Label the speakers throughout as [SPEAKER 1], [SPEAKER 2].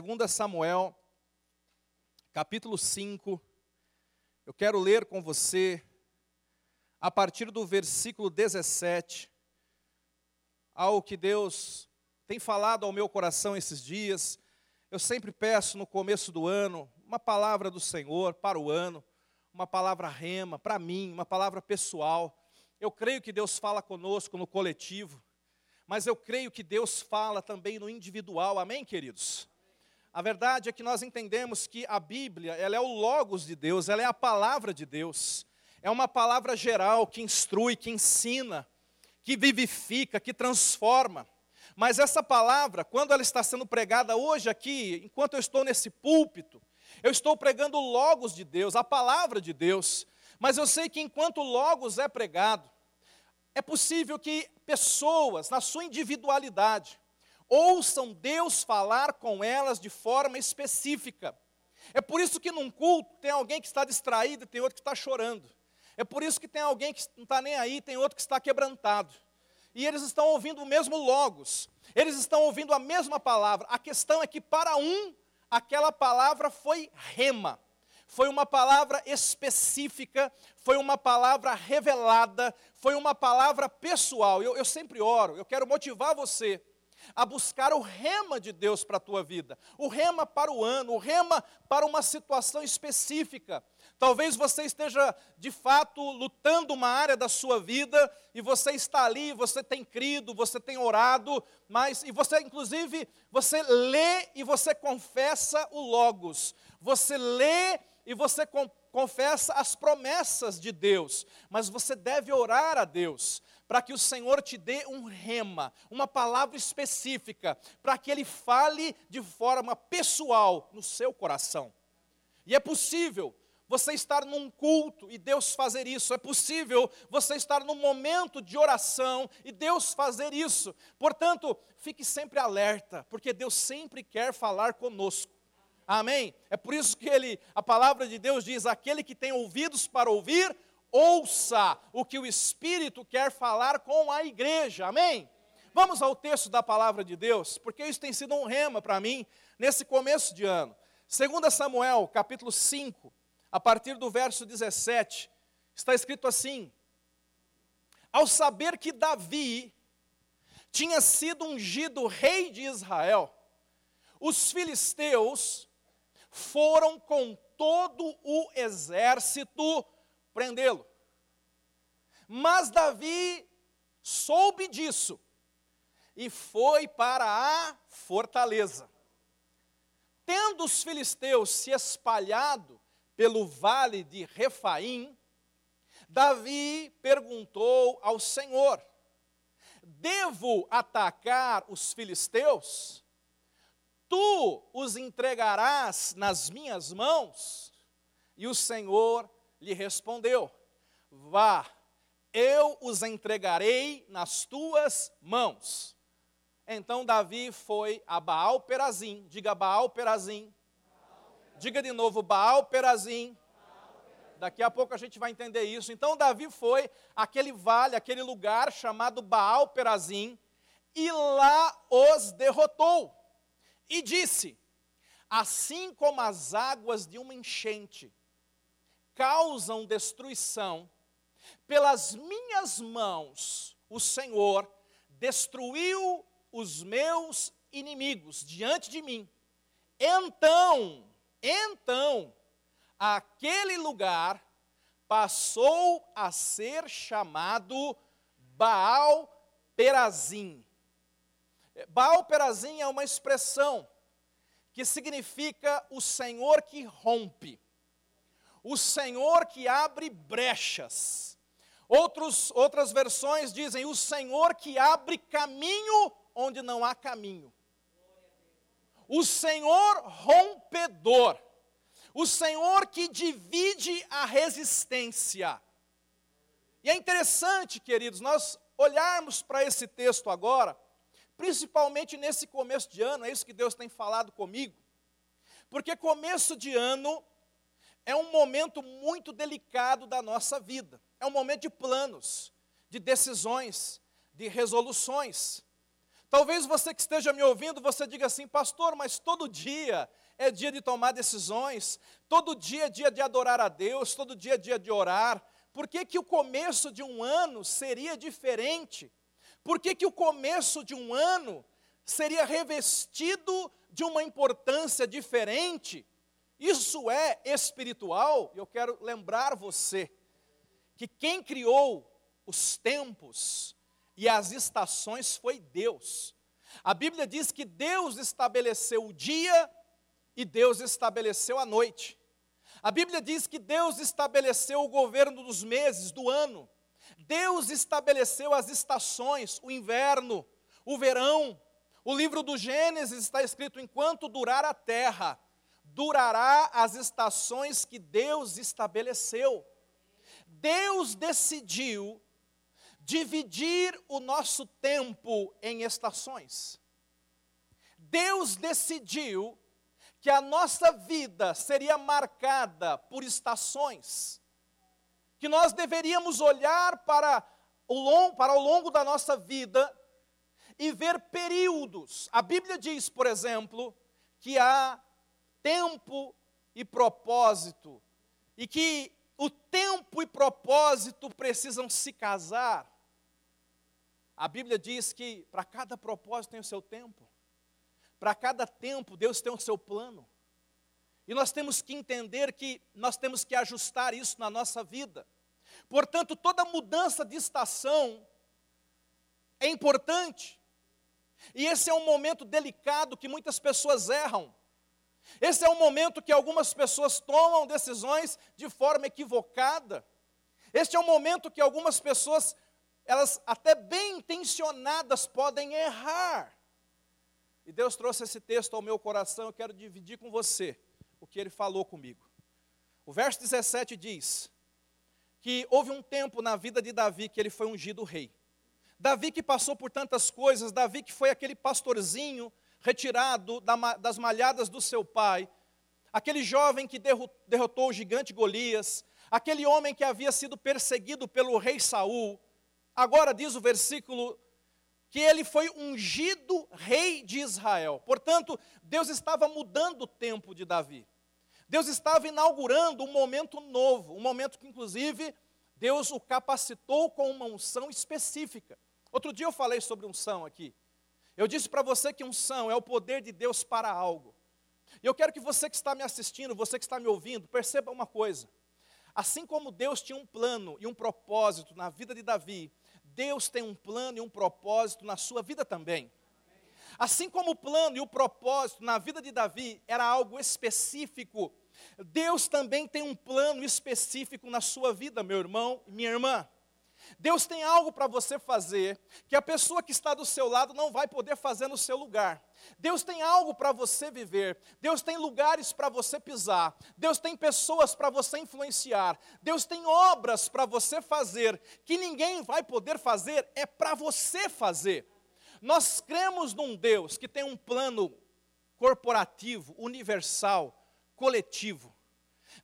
[SPEAKER 1] 2 Samuel, capítulo 5. Eu quero ler com você a partir do versículo 17, ao que Deus tem falado ao meu coração esses dias. Eu sempre peço no começo do ano uma palavra do Senhor para o ano, uma palavra rema para mim, uma palavra pessoal. Eu creio que Deus fala conosco no coletivo, mas eu creio que Deus fala também no individual. Amém, queridos? A verdade é que nós entendemos que a Bíblia, ela é o logos de Deus, ela é a palavra de Deus. É uma palavra geral que instrui, que ensina, que vivifica, que transforma. Mas essa palavra, quando ela está sendo pregada hoje aqui, enquanto eu estou nesse púlpito, eu estou pregando o logos de Deus, a palavra de Deus. Mas eu sei que enquanto o logos é pregado, é possível que pessoas, na sua individualidade, ouçam Deus falar com elas de forma específica. É por isso que num culto tem alguém que está distraído e tem outro que está chorando. É por isso que tem alguém que não está nem aí, tem outro que está quebrantado. E eles estão ouvindo o mesmo logos, eles estão ouvindo a mesma palavra. A questão é que para um, aquela palavra foi rema, foi uma palavra específica, foi uma palavra revelada, foi uma palavra pessoal. Eu, eu sempre oro, eu quero motivar você a buscar o rema de Deus para a tua vida, o rema para o ano, o rema para uma situação específica. Talvez você esteja de fato lutando uma área da sua vida e você está ali, você tem crido, você tem orado, mas e você inclusive você lê e você confessa o logos. Você lê e você confessa as promessas de Deus, mas você deve orar a Deus para que o Senhor te dê um rema, uma palavra específica, para que Ele fale de forma pessoal no seu coração. E é possível você estar num culto e Deus fazer isso, é possível você estar num momento de oração e Deus fazer isso. Portanto, fique sempre alerta, porque Deus sempre quer falar conosco. Amém? É por isso que ele, a palavra de Deus diz: aquele que tem ouvidos para ouvir, ouça o que o Espírito quer falar com a igreja. Amém? Vamos ao texto da palavra de Deus, porque isso tem sido um rema para mim nesse começo de ano. 2 Samuel, capítulo 5, a partir do verso 17, está escrito assim: Ao saber que Davi tinha sido ungido rei de Israel, os filisteus foram com todo o exército prendê-lo. Mas Davi soube disso e foi para a fortaleza. Tendo os filisteus se espalhado pelo vale de Refaim, Davi perguntou ao Senhor: Devo atacar os filisteus? Tu os entregarás nas minhas mãos? E o Senhor lhe respondeu: Vá, eu os entregarei nas tuas mãos. Então Davi foi a Baal Perazim, diga Baal Perazim. Diga de novo Baal Perazim. Daqui a pouco a gente vai entender isso. Então Davi foi aquele vale, aquele lugar chamado Baal Perazim, e lá os derrotou. E disse: Assim como as águas de uma enchente causam destruição, pelas minhas mãos o Senhor destruiu os meus inimigos diante de mim. Então, então, aquele lugar passou a ser chamado Baal Perazim. Baal Perazim é uma expressão que significa o Senhor que rompe o Senhor que abre brechas. Outros, outras versões dizem o Senhor que abre caminho onde não há caminho. O Senhor rompedor. O Senhor que divide a resistência. E é interessante, queridos, nós olharmos para esse texto agora, principalmente nesse começo de ano, é isso que Deus tem falado comigo, porque começo de ano é um momento muito delicado da nossa vida. É um momento de planos, de decisões, de resoluções. Talvez você que esteja me ouvindo, você diga assim, pastor, mas todo dia é dia de tomar decisões, todo dia é dia de adorar a Deus, todo dia é dia de orar. Por que, que o começo de um ano seria diferente? Por que, que o começo de um ano seria revestido de uma importância diferente? Isso é espiritual. Eu quero lembrar você que quem criou os tempos e as estações foi Deus. A Bíblia diz que Deus estabeleceu o dia e Deus estabeleceu a noite. A Bíblia diz que Deus estabeleceu o governo dos meses, do ano. Deus estabeleceu as estações, o inverno, o verão. O livro do Gênesis está escrito: enquanto durar a terra, durará as estações que Deus estabeleceu. Deus decidiu dividir o nosso tempo em estações. Deus decidiu que a nossa vida seria marcada por estações, que nós deveríamos olhar para o longo, para o longo da nossa vida e ver períodos. A Bíblia diz, por exemplo, que há tempo e propósito, e que o tempo e propósito precisam se casar. A Bíblia diz que para cada propósito tem o seu tempo. Para cada tempo, Deus tem o seu plano. E nós temos que entender que nós temos que ajustar isso na nossa vida. Portanto, toda mudança de estação é importante. E esse é um momento delicado que muitas pessoas erram. Esse é um momento que algumas pessoas tomam decisões de forma equivocada. Este é um momento que algumas pessoas elas até bem intencionadas podem errar. E Deus trouxe esse texto ao meu coração, eu quero dividir com você o que ele falou comigo. O verso 17 diz que houve um tempo na vida de Davi que ele foi ungido rei. Davi que passou por tantas coisas, Davi que foi aquele pastorzinho retirado das malhadas do seu pai, aquele jovem que derrotou o gigante Golias, aquele homem que havia sido perseguido pelo rei Saul, Agora diz o versículo que ele foi ungido rei de Israel. Portanto, Deus estava mudando o tempo de Davi. Deus estava inaugurando um momento novo, um momento que, inclusive, Deus o capacitou com uma unção específica. Outro dia eu falei sobre unção aqui. Eu disse para você que unção é o poder de Deus para algo. E eu quero que você que está me assistindo, você que está me ouvindo, perceba uma coisa. Assim como Deus tinha um plano e um propósito na vida de Davi, Deus tem um plano e um propósito na sua vida também. Assim como o plano e o propósito na vida de Davi era algo específico, Deus também tem um plano específico na sua vida, meu irmão e minha irmã. Deus tem algo para você fazer que a pessoa que está do seu lado não vai poder fazer no seu lugar. Deus tem algo para você viver. Deus tem lugares para você pisar. Deus tem pessoas para você influenciar. Deus tem obras para você fazer que ninguém vai poder fazer, é para você fazer. Nós cremos num Deus que tem um plano corporativo, universal, coletivo.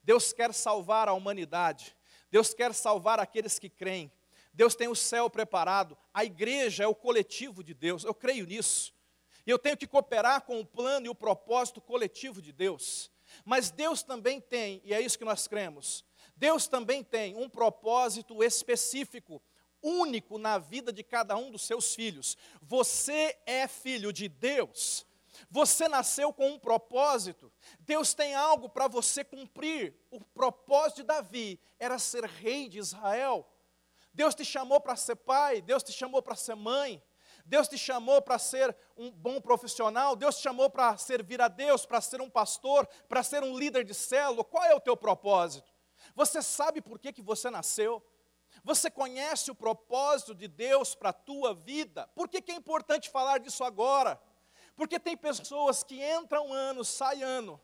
[SPEAKER 1] Deus quer salvar a humanidade. Deus quer salvar aqueles que creem. Deus tem o céu preparado, a igreja é o coletivo de Deus, eu creio nisso. E eu tenho que cooperar com o plano e o propósito coletivo de Deus. Mas Deus também tem, e é isso que nós cremos, Deus também tem um propósito específico, único na vida de cada um dos seus filhos. Você é filho de Deus. Você nasceu com um propósito. Deus tem algo para você cumprir. O propósito de Davi era ser rei de Israel. Deus te chamou para ser pai, Deus te chamou para ser mãe, Deus te chamou para ser um bom profissional, Deus te chamou para servir a Deus, para ser um pastor, para ser um líder de célula. Qual é o teu propósito? Você sabe por que, que você nasceu? Você conhece o propósito de Deus para a tua vida? Por que, que é importante falar disso agora? Porque tem pessoas que entram ano, saem ano,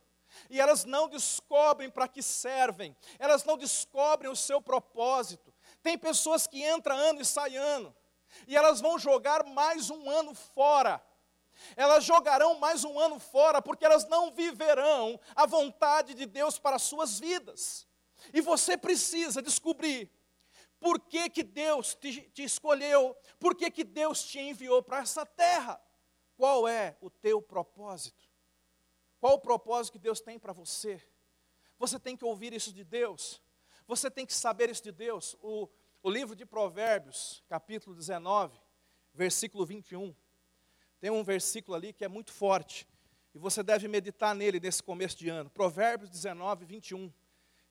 [SPEAKER 1] e elas não descobrem para que servem, elas não descobrem o seu propósito. Tem pessoas que entram ano e saem ano, e elas vão jogar mais um ano fora. Elas jogarão mais um ano fora, porque elas não viverão a vontade de Deus para as suas vidas. E você precisa descobrir por que, que Deus te, te escolheu, por que, que Deus te enviou para essa terra. Qual é o teu propósito? Qual o propósito que Deus tem para você? Você tem que ouvir isso de Deus. Você tem que saber isso de Deus. O, o livro de Provérbios, capítulo 19, versículo 21. Tem um versículo ali que é muito forte. E você deve meditar nele nesse começo de ano. Provérbios 19, 21.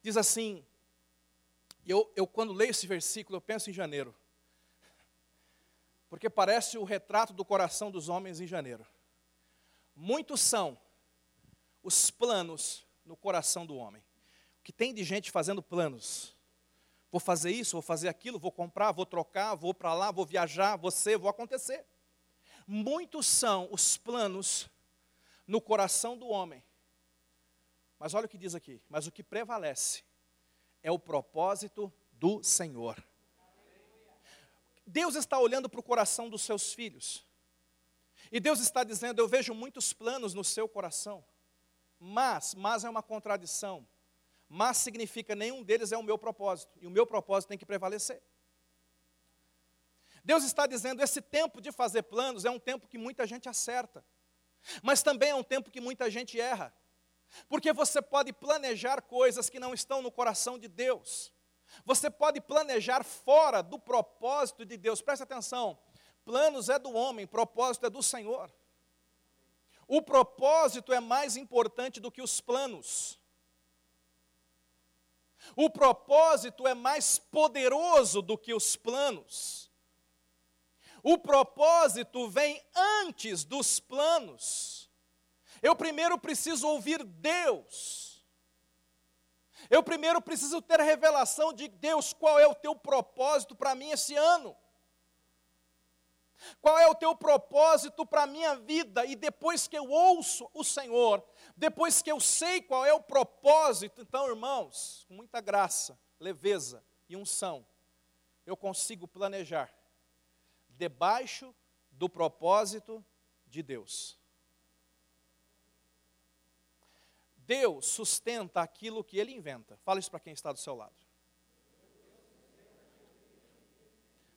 [SPEAKER 1] Diz assim: eu, eu quando leio esse versículo, eu penso em janeiro. Porque parece o retrato do coração dos homens em janeiro. Muitos são os planos no coração do homem. Que tem de gente fazendo planos. Vou fazer isso, vou fazer aquilo, vou comprar, vou trocar, vou para lá, vou viajar, ser, vou acontecer. Muitos são os planos no coração do homem. Mas olha o que diz aqui: mas o que prevalece é o propósito do Senhor. Deus está olhando para o coração dos seus filhos. E Deus está dizendo: Eu vejo muitos planos no seu coração. Mas, mas é uma contradição. Mas significa nenhum deles é o meu propósito. E o meu propósito tem que prevalecer. Deus está dizendo: esse tempo de fazer planos é um tempo que muita gente acerta. Mas também é um tempo que muita gente erra. Porque você pode planejar coisas que não estão no coração de Deus. Você pode planejar fora do propósito de Deus. Preste atenção. Planos é do homem, propósito é do Senhor. O propósito é mais importante do que os planos. O propósito é mais poderoso do que os planos. O propósito vem antes dos planos. Eu primeiro preciso ouvir Deus. Eu primeiro preciso ter a revelação de Deus, qual é o teu propósito para mim esse ano? Qual é o teu propósito para a minha vida? E depois que eu ouço o Senhor, depois que eu sei qual é o propósito, então, irmãos, com muita graça, leveza e unção, eu consigo planejar debaixo do propósito de Deus. Deus sustenta aquilo que ele inventa. Fala isso para quem está do seu lado.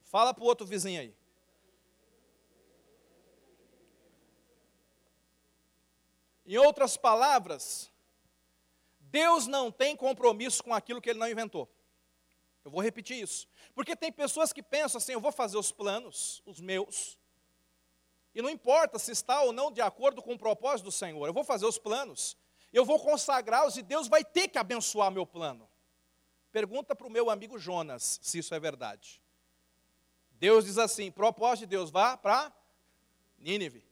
[SPEAKER 1] Fala para o outro vizinho aí. Em outras palavras, Deus não tem compromisso com aquilo que ele não inventou. Eu vou repetir isso. Porque tem pessoas que pensam assim: eu vou fazer os planos, os meus, e não importa se está ou não de acordo com o propósito do Senhor, eu vou fazer os planos, eu vou consagrá-los e Deus vai ter que abençoar meu plano. Pergunta para o meu amigo Jonas se isso é verdade. Deus diz assim: propósito de Deus, vá para Nínive.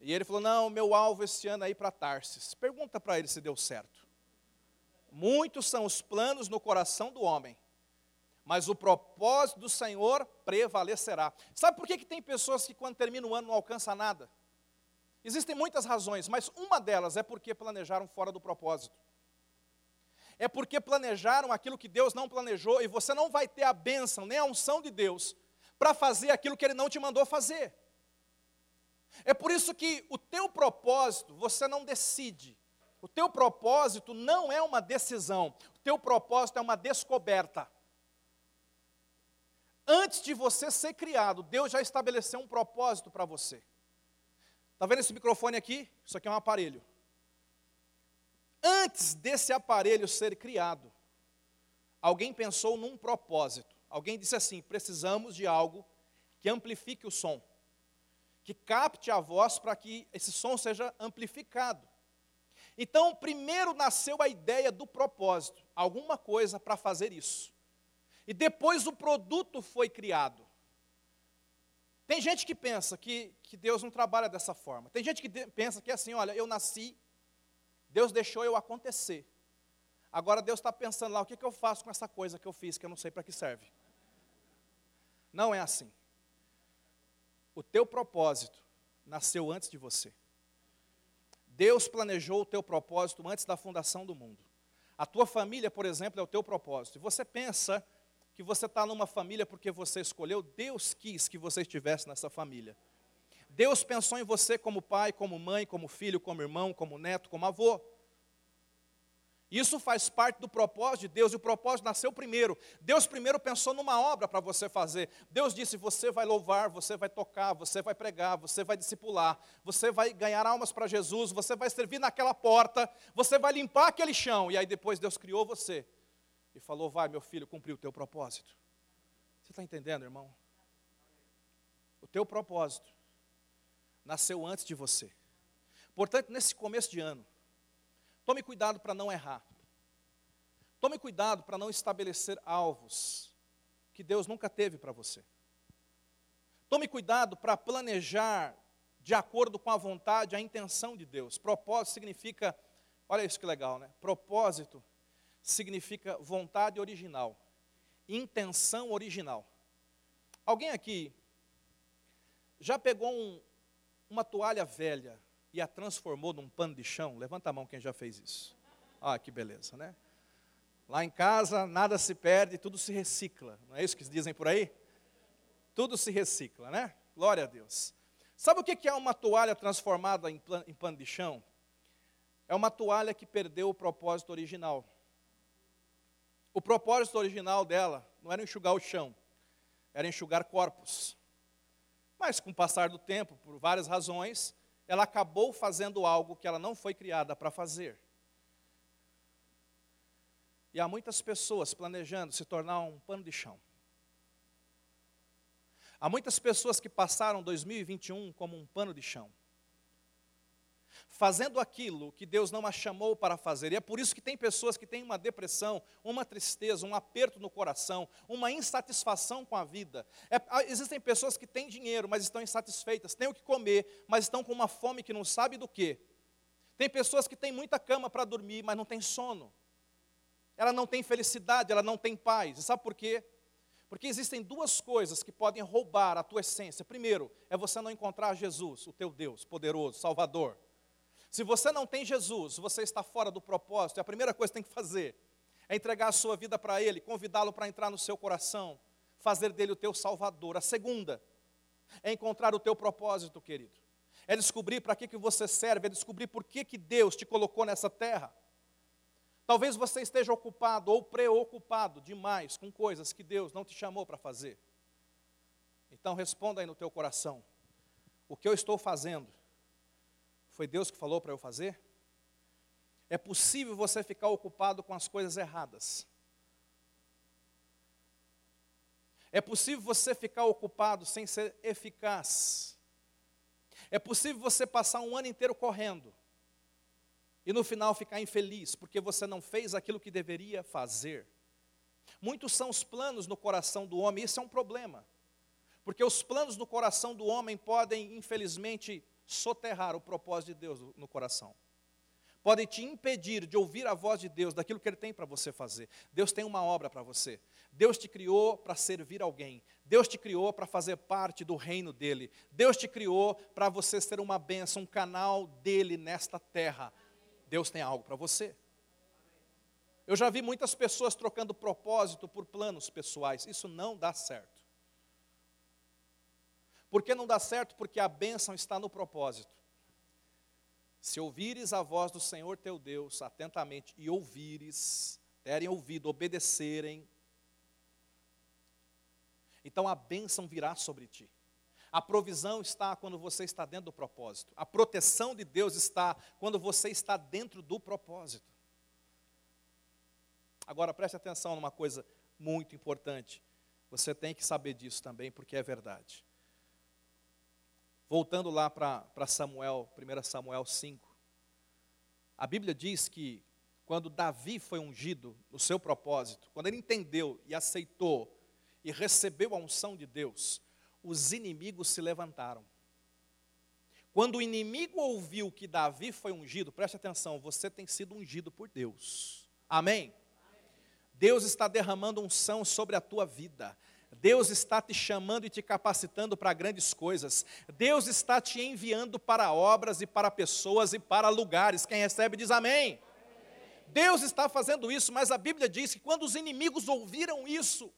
[SPEAKER 1] E ele falou: não, meu alvo esse ano é ir para Tarsis. Pergunta para ele se deu certo. Muitos são os planos no coração do homem, mas o propósito do Senhor prevalecerá. Sabe por que, que tem pessoas que, quando termina o ano, não alcançam nada? Existem muitas razões, mas uma delas é porque planejaram fora do propósito. É porque planejaram aquilo que Deus não planejou e você não vai ter a bênção nem a unção de Deus para fazer aquilo que Ele não te mandou fazer. É por isso que o teu propósito você não decide. O teu propósito não é uma decisão. O teu propósito é uma descoberta. Antes de você ser criado, Deus já estabeleceu um propósito para você. Está vendo esse microfone aqui? Isso aqui é um aparelho. Antes desse aparelho ser criado, alguém pensou num propósito. Alguém disse assim: precisamos de algo que amplifique o som, que capte a voz para que esse som seja amplificado. Então, primeiro nasceu a ideia do propósito, alguma coisa para fazer isso. E depois o produto foi criado. Tem gente que pensa que, que Deus não trabalha dessa forma. Tem gente que pensa que é assim: olha, eu nasci, Deus deixou eu acontecer. Agora Deus está pensando lá, o que, que eu faço com essa coisa que eu fiz, que eu não sei para que serve. Não é assim. O teu propósito nasceu antes de você. Deus planejou o teu propósito antes da fundação do mundo. A tua família, por exemplo, é o teu propósito. E você pensa que você está numa família porque você escolheu, Deus quis que você estivesse nessa família. Deus pensou em você como pai, como mãe, como filho, como irmão, como neto, como avô. Isso faz parte do propósito de Deus, e o propósito nasceu primeiro. Deus primeiro pensou numa obra para você fazer. Deus disse: você vai louvar, você vai tocar, você vai pregar, você vai discipular, você vai ganhar almas para Jesus, você vai servir naquela porta, você vai limpar aquele chão. E aí depois Deus criou você e falou: vai, meu filho, cumprir o teu propósito. Você está entendendo, irmão? O teu propósito nasceu antes de você. Portanto, nesse começo de ano, Tome cuidado para não errar. Tome cuidado para não estabelecer alvos que Deus nunca teve para você. Tome cuidado para planejar de acordo com a vontade, a intenção de Deus. Propósito significa, olha isso que legal, né? Propósito significa vontade original, intenção original. Alguém aqui já pegou um, uma toalha velha e a transformou num pano de chão? Levanta a mão quem já fez isso. Ah, que beleza, né? Lá em casa, nada se perde, tudo se recicla. Não é isso que dizem por aí? Tudo se recicla, né? Glória a Deus. Sabe o que é uma toalha transformada em pano de chão? É uma toalha que perdeu o propósito original. O propósito original dela não era enxugar o chão, era enxugar corpos. Mas com o passar do tempo, por várias razões, ela acabou fazendo algo que ela não foi criada para fazer. E há muitas pessoas planejando se tornar um pano de chão. Há muitas pessoas que passaram 2021 como um pano de chão fazendo aquilo que Deus não a chamou para fazer. E é por isso que tem pessoas que têm uma depressão, uma tristeza, um aperto no coração, uma insatisfação com a vida. É, existem pessoas que têm dinheiro, mas estão insatisfeitas, têm o que comer, mas estão com uma fome que não sabe do que. Tem pessoas que têm muita cama para dormir, mas não tem sono. Ela não tem felicidade, ela não tem paz. E sabe por quê? Porque existem duas coisas que podem roubar a tua essência. Primeiro, é você não encontrar Jesus, o teu Deus poderoso, Salvador. Se você não tem Jesus, você está fora do propósito, e a primeira coisa que tem que fazer é entregar a sua vida para Ele, convidá-lo para entrar no seu coração, fazer dele o teu Salvador. A segunda é encontrar o teu propósito, querido. É descobrir para que, que você serve, é descobrir por que, que Deus te colocou nessa terra. Talvez você esteja ocupado ou preocupado demais com coisas que Deus não te chamou para fazer. Então responda aí no teu coração: o que eu estou fazendo foi Deus que falou para eu fazer? É possível você ficar ocupado com as coisas erradas. É possível você ficar ocupado sem ser eficaz. É possível você passar um ano inteiro correndo e no final ficar infeliz porque você não fez aquilo que deveria fazer. Muitos são os planos no coração do homem, isso é um problema. Porque os planos no coração do homem podem, infelizmente, soterrar o propósito de Deus no coração. Podem te impedir de ouvir a voz de Deus, daquilo que Ele tem para você fazer. Deus tem uma obra para você. Deus te criou para servir alguém. Deus te criou para fazer parte do reino dEle. Deus te criou para você ser uma bênção, um canal dEle nesta terra. Deus tem algo para você. Eu já vi muitas pessoas trocando propósito por planos pessoais. Isso não dá certo. Por que não dá certo? Porque a bênção está no propósito. Se ouvires a voz do Senhor teu Deus atentamente e ouvires, terem ouvido, obedecerem, então a bênção virá sobre ti. A provisão está quando você está dentro do propósito. A proteção de Deus está quando você está dentro do propósito. Agora preste atenção numa coisa muito importante. Você tem que saber disso também, porque é verdade. Voltando lá para Samuel, 1 Samuel 5. A Bíblia diz que quando Davi foi ungido no seu propósito, quando ele entendeu e aceitou e recebeu a unção de Deus, os inimigos se levantaram. Quando o inimigo ouviu que Davi foi ungido, preste atenção, você tem sido ungido por Deus. Amém? Deus está derramando unção sobre a tua vida. Deus está te chamando e te capacitando para grandes coisas. Deus está te enviando para obras e para pessoas e para lugares. Quem recebe diz amém. amém. Deus está fazendo isso, mas a Bíblia diz que quando os inimigos ouviram isso,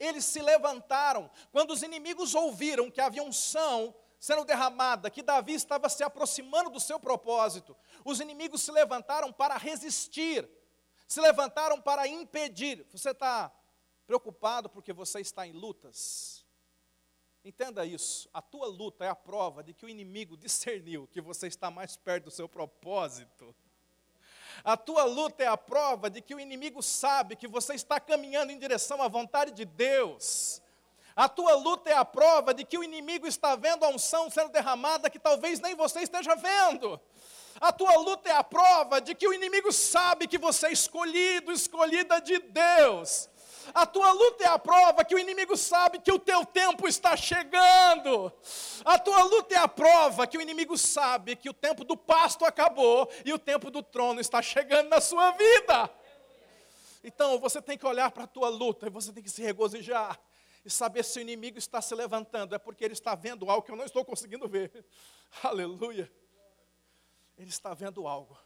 [SPEAKER 1] eles se levantaram. Quando os inimigos ouviram que havia unção sendo derramada, que Davi estava se aproximando do seu propósito, os inimigos se levantaram para resistir, se levantaram para impedir. Você está preocupado porque você está em lutas? Entenda isso, a tua luta é a prova de que o inimigo discerniu que você está mais perto do seu propósito. A tua luta é a prova de que o inimigo sabe que você está caminhando em direção à vontade de Deus. A tua luta é a prova de que o inimigo está vendo a unção sendo derramada que talvez nem você esteja vendo. A tua luta é a prova de que o inimigo sabe que você é escolhido, escolhida de Deus. A tua luta é a prova que o inimigo sabe que o teu tempo está chegando. A tua luta é a prova que o inimigo sabe que o tempo do pasto acabou e o tempo do trono está chegando na sua vida. Então você tem que olhar para a tua luta e você tem que se regozijar e saber se o inimigo está se levantando, é porque ele está vendo algo que eu não estou conseguindo ver. Aleluia. Ele está vendo algo.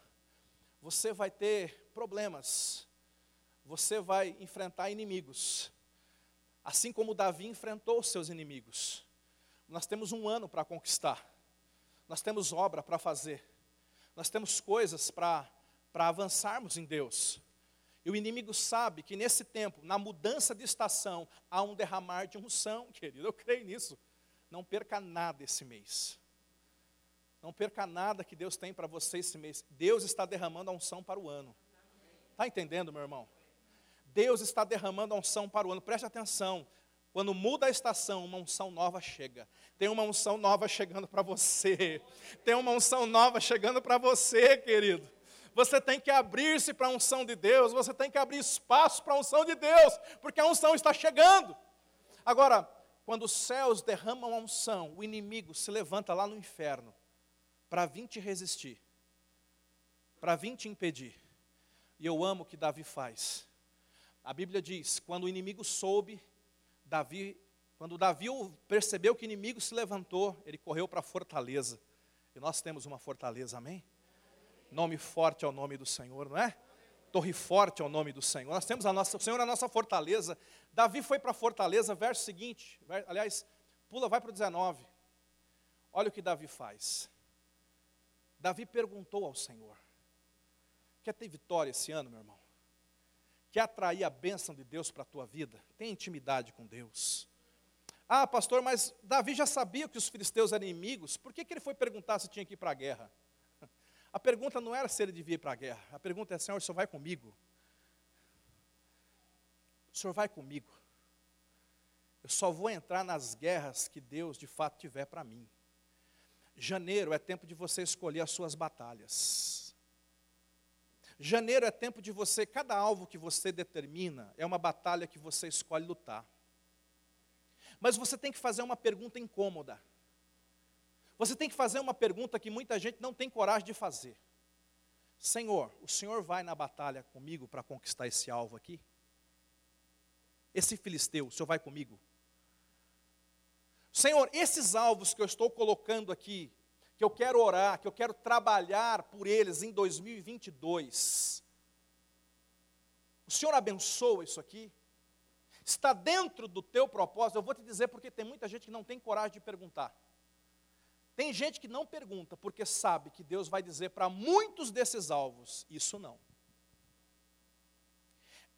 [SPEAKER 1] Você vai ter problemas, você vai enfrentar inimigos, assim como Davi enfrentou os seus inimigos. Nós temos um ano para conquistar, nós temos obra para fazer, nós temos coisas para avançarmos em Deus. E o inimigo sabe que nesse tempo, na mudança de estação, há um derramar de unção, querido. Eu creio nisso. Não perca nada esse mês. Não perca nada que Deus tem para você esse mês. Deus está derramando a unção para o ano. Está entendendo, meu irmão? Deus está derramando a unção para o ano. Preste atenção. Quando muda a estação, uma unção nova chega. Tem uma unção nova chegando para você. Tem uma unção nova chegando para você, querido. Você tem que abrir-se para a unção de Deus, você tem que abrir espaço para a unção de Deus, porque a unção está chegando. Agora, quando os céus derramam a unção, o inimigo se levanta lá no inferno para vir te resistir, para vir te impedir. E eu amo o que Davi faz. A Bíblia diz: quando o inimigo soube, Davi, quando Davi percebeu que o inimigo se levantou, ele correu para a fortaleza. E nós temos uma fortaleza, amém? Nome forte ao nome do Senhor, não é? Torre forte ao nome do Senhor. Nós temos a nossa, o Senhor é a nossa fortaleza. Davi foi para a fortaleza, verso seguinte, aliás, pula, vai para o 19. Olha o que Davi faz. Davi perguntou ao Senhor: Quer ter vitória esse ano, meu irmão? Quer atrair a bênção de Deus para a tua vida? Tem intimidade com Deus. Ah, pastor, mas Davi já sabia que os filisteus eram inimigos, por que, que ele foi perguntar se tinha que ir para a guerra? A pergunta não era se ele devia ir para a guerra. A pergunta é: Senhor, o senhor vai comigo? O senhor vai comigo? Eu só vou entrar nas guerras que Deus de fato tiver para mim. Janeiro é tempo de você escolher as suas batalhas. Janeiro é tempo de você, cada alvo que você determina é uma batalha que você escolhe lutar. Mas você tem que fazer uma pergunta incômoda. Você tem que fazer uma pergunta que muita gente não tem coragem de fazer. Senhor, o Senhor vai na batalha comigo para conquistar esse alvo aqui? Esse filisteu, o Senhor vai comigo? Senhor, esses alvos que eu estou colocando aqui, que eu quero orar, que eu quero trabalhar por eles em 2022, o Senhor abençoa isso aqui? Está dentro do teu propósito? Eu vou te dizer porque tem muita gente que não tem coragem de perguntar. Tem gente que não pergunta porque sabe que Deus vai dizer para muitos desses alvos: isso não.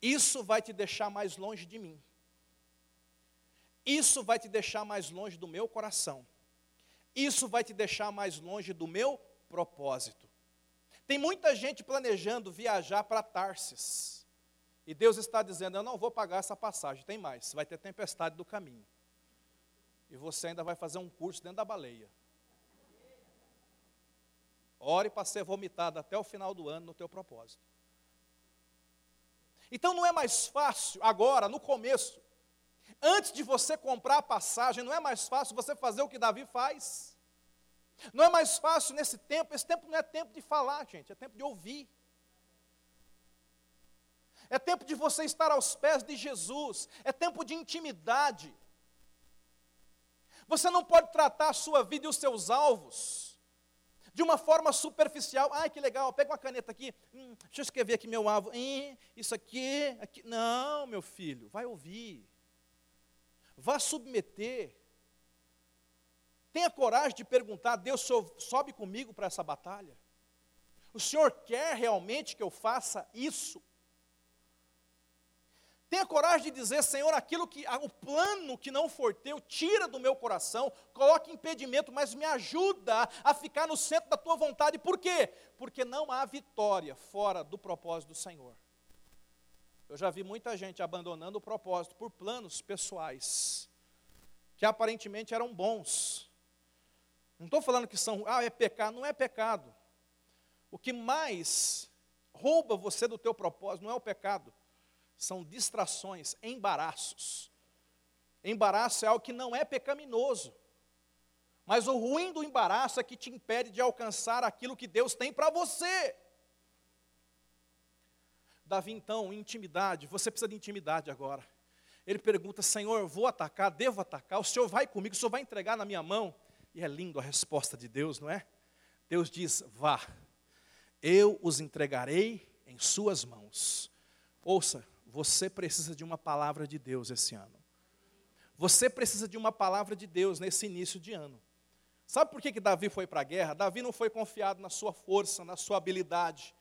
[SPEAKER 1] Isso vai te deixar mais longe de mim. Isso vai te deixar mais longe do meu coração. Isso vai te deixar mais longe do meu propósito. Tem muita gente planejando viajar para Tarsis. E Deus está dizendo: Eu não vou pagar essa passagem. Tem mais, vai ter tempestade do caminho. E você ainda vai fazer um curso dentro da baleia. Ore para ser vomitado até o final do ano no teu propósito. Então não é mais fácil agora, no começo, antes de você comprar a passagem, não é mais fácil você fazer o que Davi faz? Não é mais fácil nesse tempo, esse tempo não é tempo de falar, gente, é tempo de ouvir. É tempo de você estar aos pés de Jesus, é tempo de intimidade. Você não pode tratar a sua vida e os seus alvos de uma forma superficial. Ai, que legal, pega uma caneta aqui, hum, deixa eu escrever aqui meu alvo. Hum, isso aqui, aqui. Não, meu filho, vai ouvir. Vá submeter. Tenha coragem de perguntar: Deus sobe comigo para essa batalha? O Senhor quer realmente que eu faça isso? Tenha coragem de dizer, Senhor, aquilo que o plano que não for teu, tira do meu coração, coloque impedimento, mas me ajuda a ficar no centro da tua vontade. Por quê? Porque não há vitória fora do propósito do Senhor. Eu já vi muita gente abandonando o propósito por planos pessoais, que aparentemente eram bons. Não estou falando que são, ah, é pecado, não é pecado. O que mais rouba você do teu propósito não é o pecado, são distrações, embaraços. Embaraço é algo que não é pecaminoso. Mas o ruim do embaraço é que te impede de alcançar aquilo que Deus tem para você. Davi, então, intimidade, você precisa de intimidade agora. Ele pergunta: Senhor, vou atacar, devo atacar, o Senhor vai comigo, o Senhor vai entregar na minha mão. E é lindo a resposta de Deus, não é? Deus diz: Vá, eu os entregarei em suas mãos. Ouça, você precisa de uma palavra de Deus esse ano. Você precisa de uma palavra de Deus nesse início de ano. Sabe por que, que Davi foi para a guerra? Davi não foi confiado na sua força, na sua habilidade,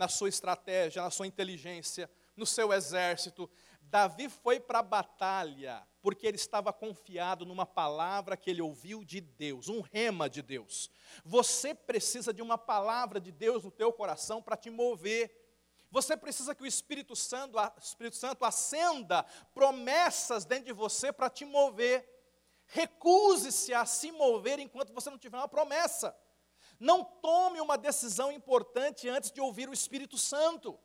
[SPEAKER 1] na sua estratégia, na sua inteligência, no seu exército. Davi foi para a batalha porque ele estava confiado numa palavra que ele ouviu de Deus, um rema de Deus. Você precisa de uma palavra de Deus no teu coração para te mover. Você precisa que o Espírito Santo, Espírito Santo acenda promessas dentro de você para te mover. Recuse-se a se mover enquanto você não tiver uma promessa. Não tome uma decisão importante antes de ouvir o Espírito Santo.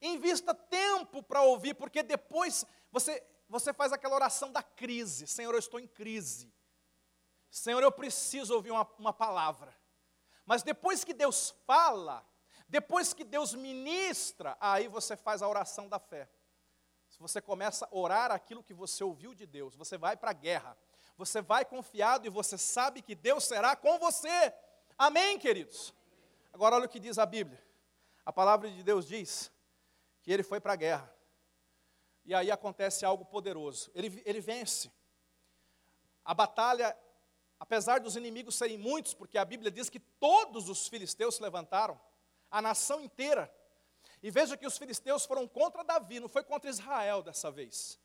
[SPEAKER 1] Invista tempo para ouvir, porque depois você você faz aquela oração da crise: Senhor, eu estou em crise. Senhor, eu preciso ouvir uma, uma palavra. Mas depois que Deus fala, depois que Deus ministra, aí você faz a oração da fé. Você começa a orar aquilo que você ouviu de Deus, você vai para a guerra, você vai confiado e você sabe que Deus será com você. Amém, queridos? Agora olha o que diz a Bíblia. A palavra de Deus diz que ele foi para a guerra e aí acontece algo poderoso. Ele, ele vence. A batalha, apesar dos inimigos serem muitos, porque a Bíblia diz que todos os filisteus se levantaram, a nação inteira. E veja que os filisteus foram contra Davi, não foi contra Israel dessa vez.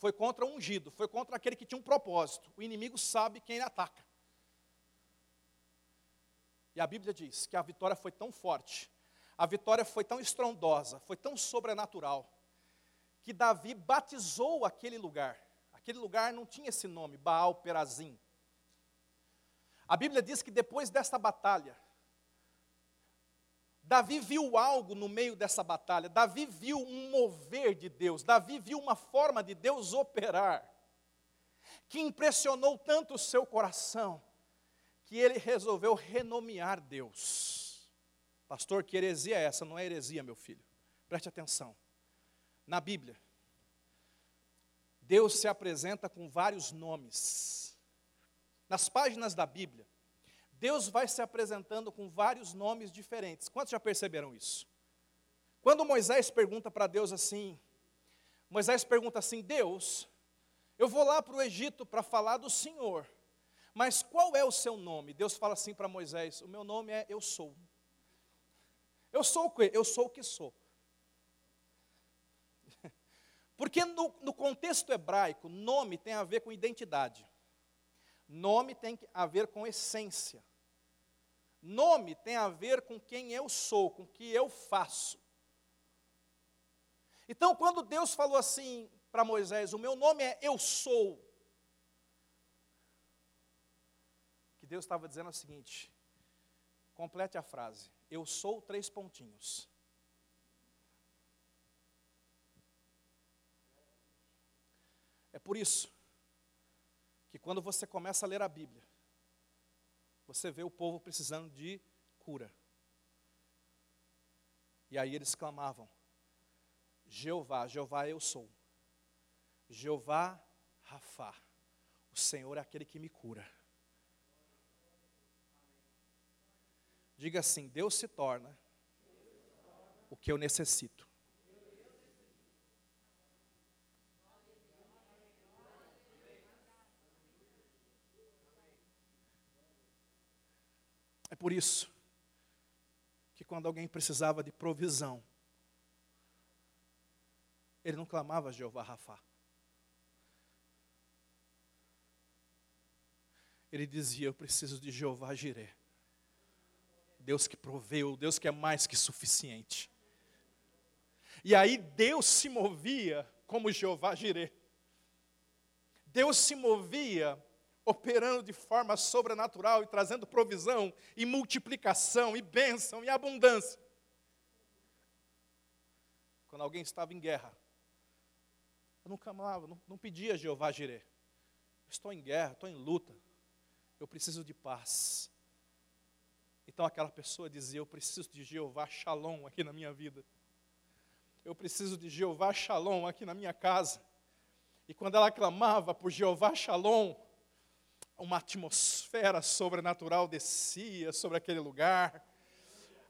[SPEAKER 1] Foi contra o ungido, foi contra aquele que tinha um propósito. O inimigo sabe quem ele ataca. E a Bíblia diz que a vitória foi tão forte, a vitória foi tão estrondosa, foi tão sobrenatural, que Davi batizou aquele lugar. Aquele lugar não tinha esse nome, Baal Perazim. A Bíblia diz que depois desta batalha, Davi viu algo no meio dessa batalha, Davi viu um mover de Deus, Davi viu uma forma de Deus operar, que impressionou tanto o seu coração, que ele resolveu renomear Deus. Pastor, que heresia é essa? Não é heresia, meu filho. Preste atenção na Bíblia, Deus se apresenta com vários nomes. Nas páginas da Bíblia, Deus vai se apresentando com vários nomes diferentes. Quantos já perceberam isso? Quando Moisés pergunta para Deus assim, Moisés pergunta assim: Deus, eu vou lá para o Egito para falar do Senhor, mas qual é o seu nome? Deus fala assim para Moisés: O meu nome é Eu Sou. Eu sou o que? Eu sou o que sou. Porque no, no contexto hebraico, nome tem a ver com identidade. Nome tem a ver com essência. Nome tem a ver com quem eu sou, com o que eu faço. Então, quando Deus falou assim para Moisés: O meu nome é Eu Sou. Que Deus estava dizendo o seguinte: complete a frase. Eu sou três pontinhos. É por isso que quando você começa a ler a Bíblia, você vê o povo precisando de cura. E aí eles clamavam: Jeová, Jeová eu sou. Jeová Rafá, o Senhor é aquele que me cura. Diga assim: Deus se torna o que eu necessito. Por isso que quando alguém precisava de provisão, ele não clamava Jeová Rafá. Ele dizia: Eu preciso de Jeová Jireh. Deus que proveu, Deus que é mais que suficiente. E aí Deus se movia como Jeová Jireh. Deus se movia operando de forma sobrenatural e trazendo provisão e multiplicação e bênção e abundância. Quando alguém estava em guerra, eu não clamava, não, não pedia Jeová Jireh. Estou em guerra, estou em luta. Eu preciso de paz. Então aquela pessoa dizia: Eu preciso de Jeová Shalom aqui na minha vida. Eu preciso de Jeová Shalom aqui na minha casa. E quando ela clamava por Jeová Shalom, uma atmosfera sobrenatural descia sobre aquele lugar.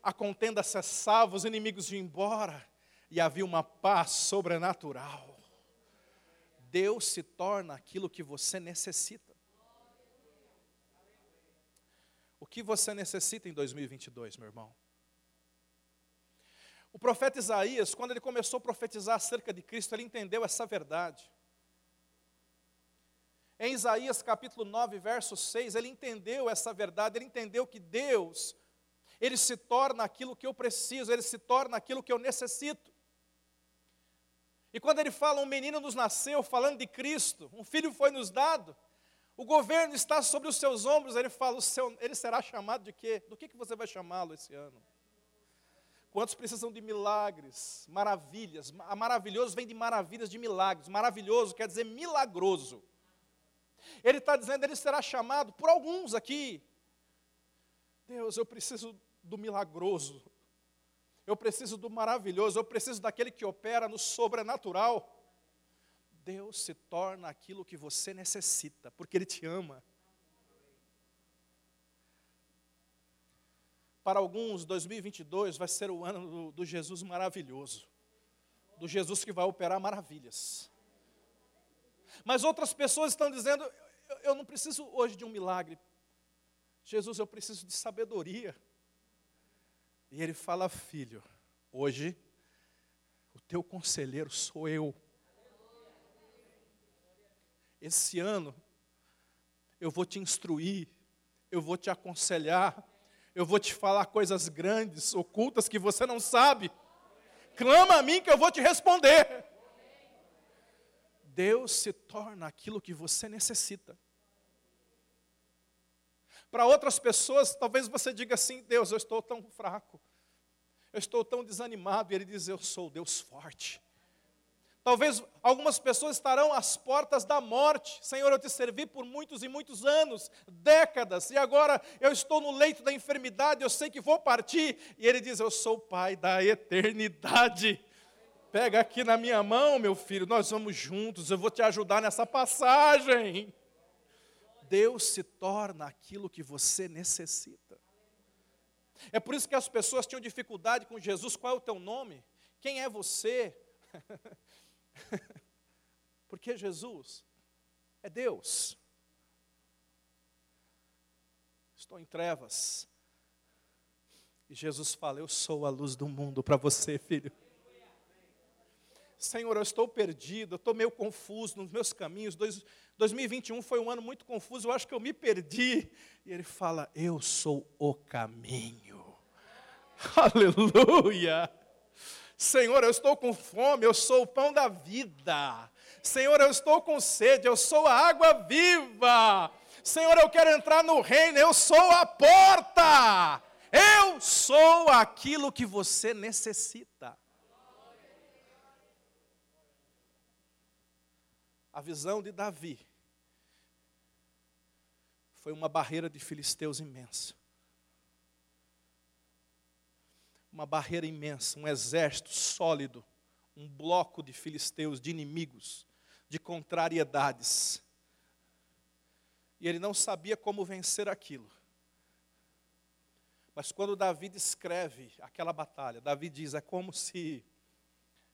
[SPEAKER 1] A contenda cessava, os inimigos iam embora e havia uma paz sobrenatural. Deus se torna aquilo que você necessita. O que você necessita em 2022, meu irmão? O profeta Isaías, quando ele começou a profetizar acerca de Cristo, ele entendeu essa verdade. Em Isaías capítulo 9, verso 6, ele entendeu essa verdade, ele entendeu que Deus, ele se torna aquilo que eu preciso, ele se torna aquilo que eu necessito. E quando ele fala, um menino nos nasceu, falando de Cristo, um filho foi nos dado, o governo está sobre os seus ombros, ele fala, seu, ele será chamado de quê? Do que, que você vai chamá-lo esse ano? Quantos precisam de milagres, maravilhas? A maravilhoso vem de maravilhas, de milagres. Maravilhoso quer dizer milagroso. Ele está dizendo, ele será chamado por alguns aqui. Deus, eu preciso do milagroso. Eu preciso do maravilhoso. Eu preciso daquele que opera no sobrenatural. Deus se torna aquilo que você necessita, porque Ele te ama. Para alguns, 2022 vai ser o ano do, do Jesus maravilhoso, do Jesus que vai operar maravilhas. Mas outras pessoas estão dizendo: eu, não preciso hoje de um milagre. Jesus, eu preciso de sabedoria. E ele fala: Filho, hoje o teu conselheiro sou eu. Esse ano eu vou te instruir, eu vou te aconselhar, eu vou te falar coisas grandes, ocultas que você não sabe. Clama a mim que eu vou te responder. Deus se torna aquilo que você necessita. Para outras pessoas, talvez você diga assim: Deus, eu estou tão fraco, eu estou tão desanimado, e Ele diz: Eu sou Deus forte. Talvez algumas pessoas estarão às portas da morte. Senhor, eu te servi por muitos e muitos anos, décadas, e agora eu estou no leito da enfermidade, eu sei que vou partir. E Ele diz: Eu sou o Pai da eternidade. Pega aqui na minha mão, meu filho, nós vamos juntos, eu vou te ajudar nessa passagem. Deus se torna aquilo que você necessita. É por isso que as pessoas tinham dificuldade com Jesus: qual é o teu nome? Quem é você? Porque Jesus é Deus. Estou em trevas. E Jesus fala: Eu sou a luz do mundo para você, filho. Senhor, eu estou perdido, eu estou meio confuso nos meus caminhos. Dois, 2021 foi um ano muito confuso, eu acho que eu me perdi. E ele fala: Eu sou o caminho. Aleluia. Senhor, eu estou com fome, eu sou o pão da vida. Senhor, eu estou com sede, eu sou a água viva. Senhor, eu quero entrar no reino, eu sou a porta. Eu sou aquilo que você necessita. A visão de Davi foi uma barreira de filisteus imensa. Uma barreira imensa, um exército sólido, um bloco de filisteus, de inimigos, de contrariedades. E ele não sabia como vencer aquilo. Mas quando Davi descreve aquela batalha, Davi diz: é como se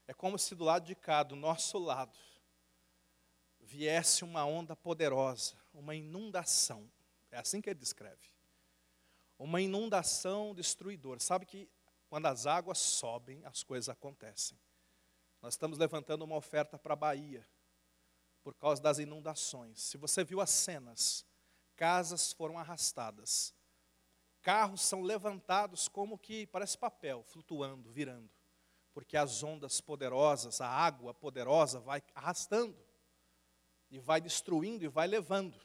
[SPEAKER 1] é como se do lado de cá, do nosso lado, viesse uma onda poderosa, uma inundação. É assim que ele descreve. uma inundação destruidora. Sabe que quando as águas sobem, as coisas acontecem. Nós estamos levantando uma oferta para a Bahia, por causa das inundações. Se você viu as cenas, casas foram arrastadas, carros são levantados como que parece papel, flutuando, virando, porque as ondas poderosas, a água poderosa vai arrastando, e vai destruindo e vai levando.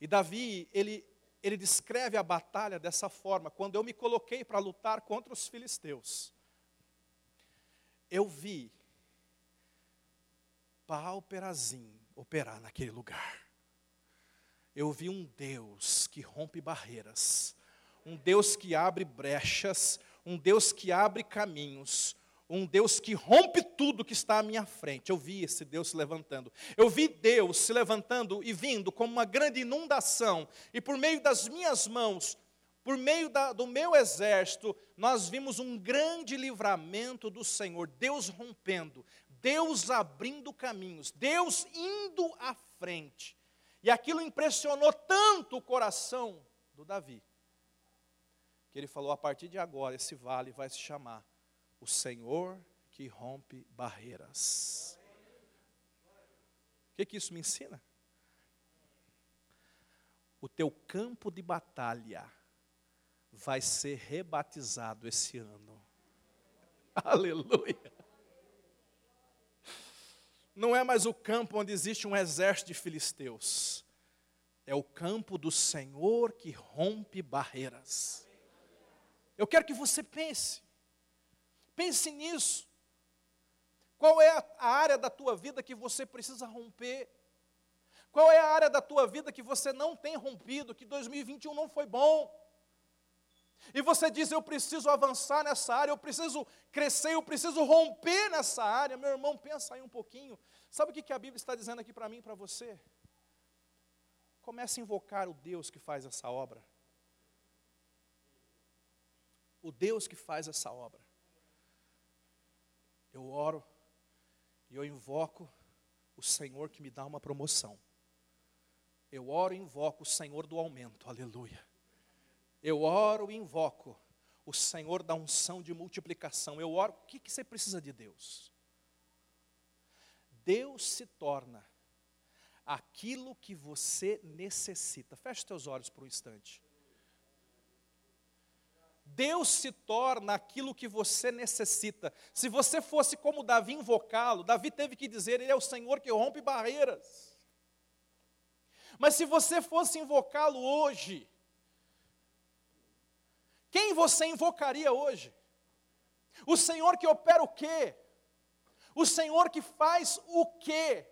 [SPEAKER 1] E Davi, ele ele descreve a batalha dessa forma: quando eu me coloquei para lutar contra os filisteus, eu vi Baal Perazim operar naquele lugar. Eu vi um Deus que rompe barreiras, um Deus que abre brechas, um Deus que abre caminhos, um Deus que rompe tudo que está à minha frente. Eu vi esse Deus se levantando. Eu vi Deus se levantando e vindo como uma grande inundação, e por meio das minhas mãos, por meio da, do meu exército, nós vimos um grande livramento do Senhor, Deus rompendo, Deus abrindo caminhos, Deus indo à frente. E aquilo impressionou tanto o coração do Davi, que ele falou: a partir de agora, esse vale vai se chamar o Senhor que rompe barreiras. O que, que isso me ensina? O teu campo de batalha vai ser rebatizado esse ano. Aleluia. Não é mais o campo onde existe um exército de filisteus. É o campo do Senhor que rompe barreiras. Eu quero que você pense. Pense nisso. Qual é a área da tua vida que você precisa romper? Qual é a área da tua vida que você não tem rompido, que 2021 não foi bom? E você diz: Eu preciso avançar nessa área, eu preciso crescer, eu preciso romper nessa área. Meu irmão, pensa aí um pouquinho. Sabe o que a Bíblia está dizendo aqui para mim e para você? Comece a invocar o Deus que faz essa obra. O Deus que faz essa obra eu oro e eu invoco o Senhor que me dá uma promoção. Eu oro e invoco o Senhor do aumento, aleluia. Eu oro e invoco o Senhor da unção de multiplicação. Eu oro, o que, que você precisa de Deus? Deus se torna aquilo que você necessita. Feche seus olhos por um instante. Deus se torna aquilo que você necessita. Se você fosse como Davi invocá-lo, Davi teve que dizer: Ele é o Senhor que rompe barreiras. Mas se você fosse invocá-lo hoje, quem você invocaria hoje? O Senhor que opera o quê? O Senhor que faz o quê?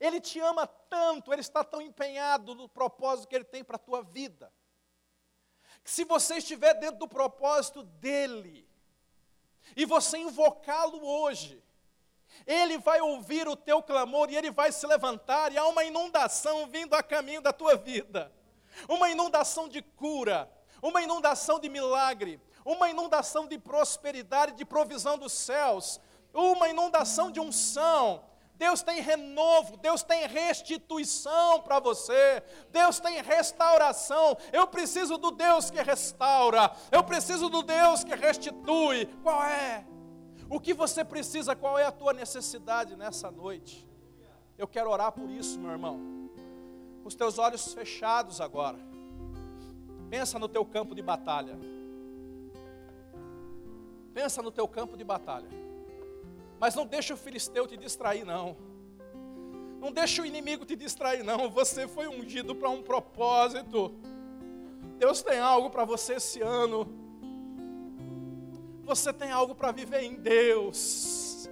[SPEAKER 1] Ele te ama tanto, ele está tão empenhado no propósito que ele tem para a tua vida se você estiver dentro do propósito dele, e você invocá-lo hoje, ele vai ouvir o teu clamor e ele vai se levantar, e há uma inundação vindo a caminho da tua vida uma inundação de cura, uma inundação de milagre, uma inundação de prosperidade, de provisão dos céus, uma inundação de unção, Deus tem renovo, Deus tem restituição para você, Deus tem restauração. Eu preciso do Deus que restaura, eu preciso do Deus que restitui. Qual é? O que você precisa, qual é a tua necessidade nessa noite? Eu quero orar por isso, meu irmão. Com os teus olhos fechados agora. Pensa no teu campo de batalha. Pensa no teu campo de batalha. Mas não deixa o filisteu te distrair, não. Não deixa o inimigo te distrair, não. Você foi ungido para um propósito. Deus tem algo para você esse ano. Você tem algo para viver em Deus.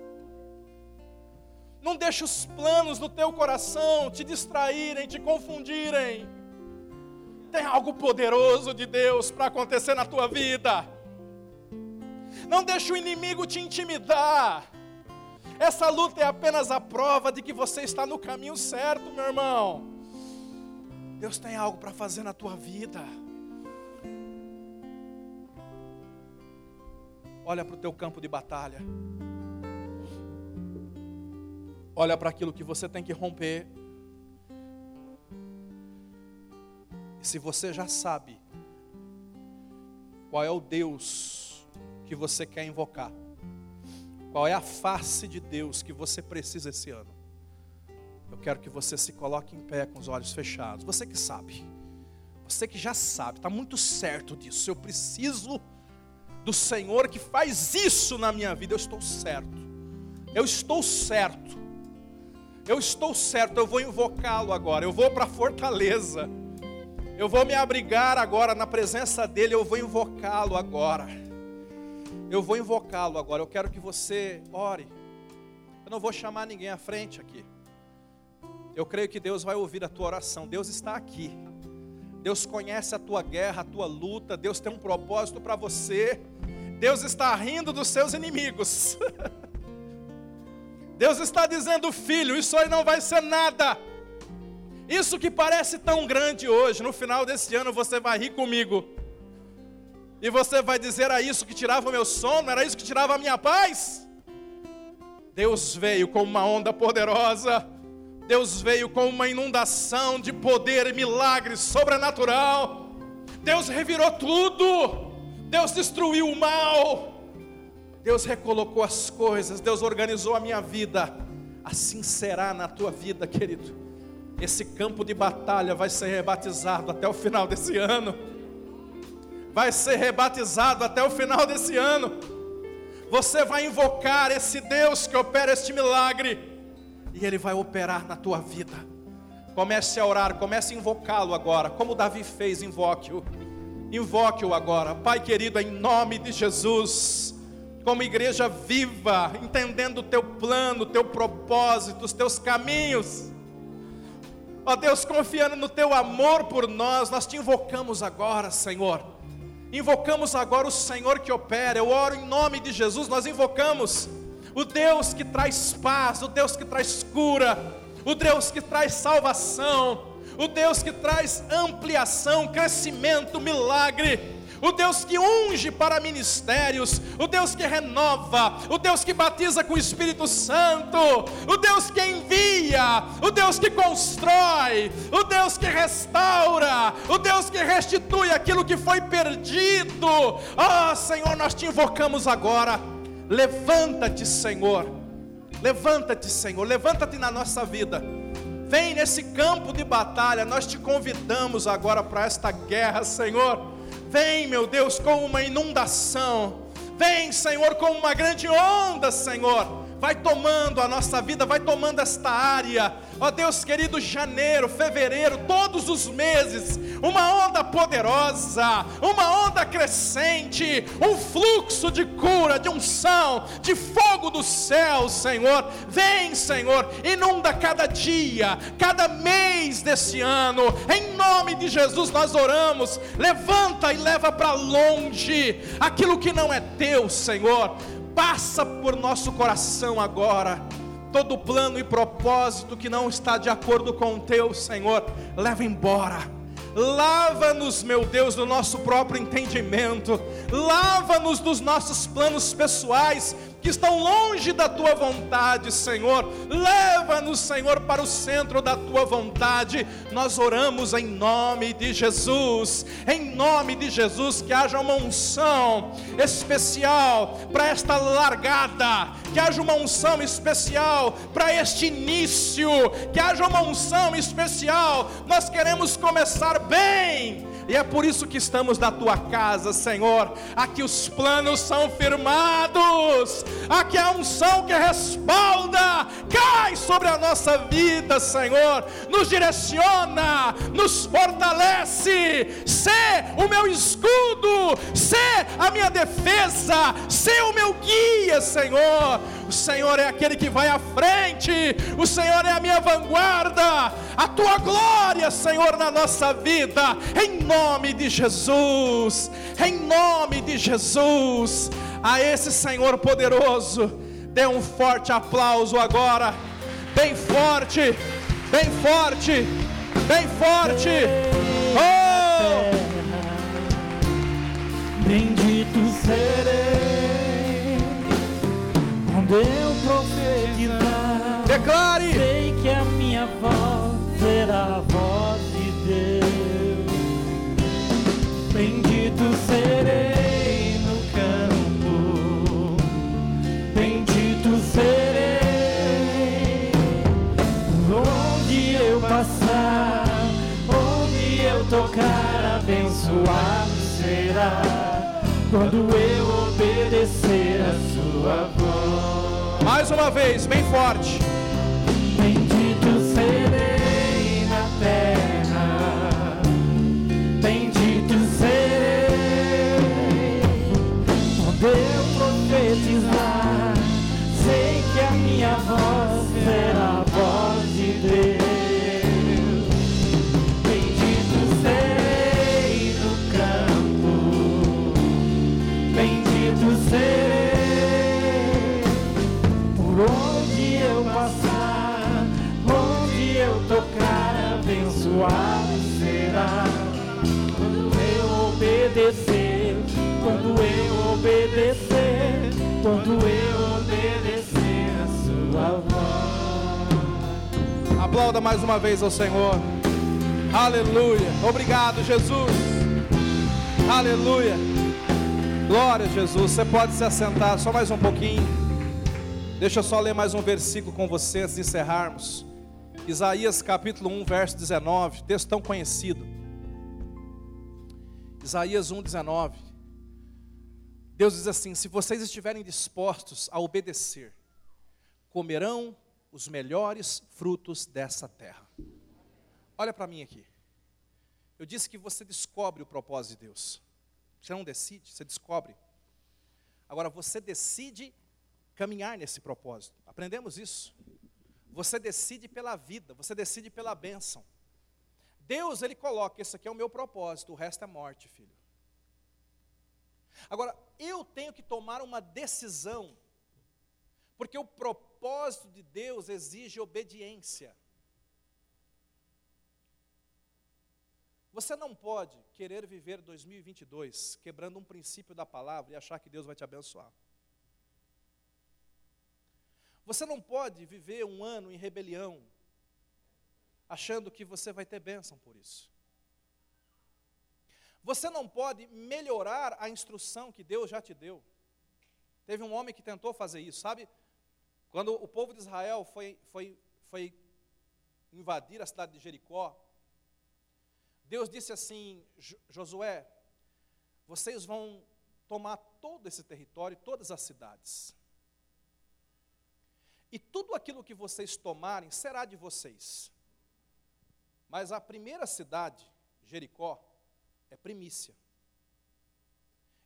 [SPEAKER 1] Não deixe os planos do teu coração te distraírem, te confundirem. Tem algo poderoso de Deus para acontecer na tua vida. Não deixe o inimigo te intimidar. Essa luta é apenas a prova de que você está no caminho certo, meu irmão. Deus tem algo para fazer na tua vida. Olha para o teu campo de batalha. Olha para aquilo que você tem que romper. E se você já sabe qual é o Deus que você quer invocar, qual é a face de Deus que você precisa esse ano, eu quero que você se coloque em pé com os olhos fechados. Você que sabe, você que já sabe, está muito certo disso. Eu preciso do Senhor que faz isso na minha vida. Eu estou certo. Eu estou certo. Eu estou certo. Eu vou invocá-lo agora. Eu vou para a fortaleza. Eu vou me abrigar agora na presença dEle. Eu vou invocá-lo agora. Eu vou invocá-lo agora. Eu quero que você ore. Eu não vou chamar ninguém à frente aqui. Eu creio que Deus vai ouvir a tua oração. Deus está aqui. Deus conhece a tua guerra, a tua luta. Deus tem um propósito para você. Deus está rindo dos seus inimigos. Deus está dizendo, filho, isso aí não vai ser nada. Isso que parece tão grande hoje, no final desse ano você vai rir comigo. E você vai dizer: era isso que tirava o meu sono, era isso que tirava a minha paz. Deus veio com uma onda poderosa, Deus veio com uma inundação de poder e milagre sobrenatural. Deus revirou tudo. Deus destruiu o mal, Deus recolocou as coisas, Deus organizou a minha vida. Assim será na tua vida, querido. Esse campo de batalha vai ser rebatizado até o final desse ano. Vai ser rebatizado até o final desse ano. Você vai invocar esse Deus que opera este milagre, e Ele vai operar na tua vida. Comece a orar, comece a invocá-lo agora, como Davi fez, invoque-o. Invoque-o agora, Pai querido, em nome de Jesus, como igreja viva, entendendo o teu plano, o teu propósito, os teus caminhos. Ó Deus, confiando no teu amor por nós, nós te invocamos agora, Senhor. Invocamos agora o Senhor que opera. Eu oro em nome de Jesus, nós invocamos o Deus que traz paz, o Deus que traz cura, o Deus que traz salvação o Deus que traz ampliação, crescimento, milagre, o Deus que unge para ministérios, o Deus que renova, o Deus que batiza com o Espírito Santo, o Deus que envia, o Deus que constrói, o Deus que restaura, o Deus que restitui aquilo que foi perdido. Ah, oh, Senhor, nós te invocamos agora. Levanta-te, Senhor. Levanta-te, Senhor. Levanta-te na nossa vida Vem nesse campo de batalha, nós te convidamos agora para esta guerra, Senhor. Vem, meu Deus, com uma inundação. Vem, Senhor, com uma grande onda, Senhor vai tomando a nossa vida, vai tomando esta área. Ó Deus querido, janeiro, fevereiro, todos os meses, uma onda poderosa, uma onda crescente, um fluxo de cura, de unção, de fogo do céu, Senhor. Vem, Senhor, inunda cada dia, cada mês desse ano. Em nome de Jesus nós oramos. Levanta e leva para longe aquilo que não é teu, Senhor passa por nosso coração agora. Todo plano e propósito que não está de acordo com o teu, Senhor, leva embora Lava-nos, meu Deus, do nosso próprio entendimento. Lava-nos dos nossos planos pessoais que estão longe da tua vontade, Senhor. Leva-nos, Senhor, para o centro da tua vontade. Nós oramos em nome de Jesus. Em nome de Jesus, que haja uma unção especial para esta largada, que haja uma unção especial para este início, que haja uma unção especial. Nós queremos começar bem e é por isso que estamos na tua casa, Senhor. Aqui os planos são firmados, aqui a unção que respalda cai sobre a nossa vida, Senhor. Nos direciona, nos fortalece. Ser o meu escudo, ser a minha defesa, ser o meu guia, Senhor. O Senhor é aquele que vai à frente, o Senhor é a minha vanguarda, a tua glória, Senhor, na nossa vida, em nome de Jesus, em nome de Jesus, a esse Senhor poderoso, dê um forte aplauso agora, bem forte, bem forte, bem forte. Oh!
[SPEAKER 2] Bendito quando eu profetizar.
[SPEAKER 1] Declare.
[SPEAKER 2] Sei que a minha voz será a voz de Deus. Bendito serei no campo, bendito serei por onde eu passar, onde eu tocar, abençoado será quando eu obedecer a sua voz.
[SPEAKER 1] Mais uma vez, bem forte. Aplauda mais uma vez ao Senhor. Aleluia. Obrigado, Jesus. Aleluia. Glória a Jesus. Você pode se assentar só mais um pouquinho. Deixa eu só ler mais um versículo com você antes de encerrarmos. Isaías capítulo 1, verso 19, texto tão conhecido. Isaías 1, 19. Deus diz assim: Se vocês estiverem dispostos a obedecer, comerão os melhores frutos dessa terra. Olha para mim aqui. Eu disse que você descobre o propósito de Deus. Você não decide, você descobre. Agora você decide caminhar nesse propósito. Aprendemos isso. Você decide pela vida, você decide pela bênção. Deus, Ele coloca, esse aqui é o meu propósito, o resto é morte, filho. Agora, eu tenho que tomar uma decisão, porque o propósito de Deus exige obediência. Você não pode querer viver 2022 quebrando um princípio da palavra e achar que Deus vai te abençoar. Você não pode viver um ano em rebelião, achando que você vai ter bênção por isso. Você não pode melhorar a instrução que Deus já te deu. Teve um homem que tentou fazer isso, sabe? Quando o povo de Israel foi, foi, foi invadir a cidade de Jericó, Deus disse assim: Josué, vocês vão tomar todo esse território, todas as cidades. E tudo aquilo que vocês tomarem será de vocês. Mas a primeira cidade, Jericó, é primícia.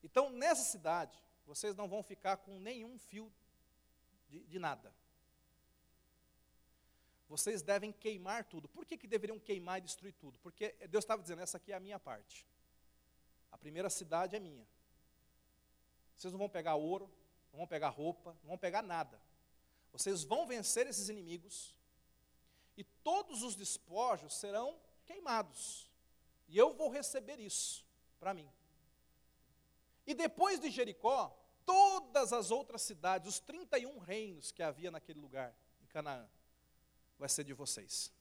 [SPEAKER 1] Então, nessa cidade, vocês não vão ficar com nenhum fio de, de nada. Vocês devem queimar tudo. Por que, que deveriam queimar e destruir tudo? Porque Deus estava dizendo: essa aqui é a minha parte. A primeira cidade é minha. Vocês não vão pegar ouro, não vão pegar roupa, não vão pegar nada. Vocês vão vencer esses inimigos e todos os despojos serão queimados. E eu vou receber isso para mim. E depois de Jericó, todas as outras cidades, os 31 reinos que havia naquele lugar, em Canaã, vai ser de vocês.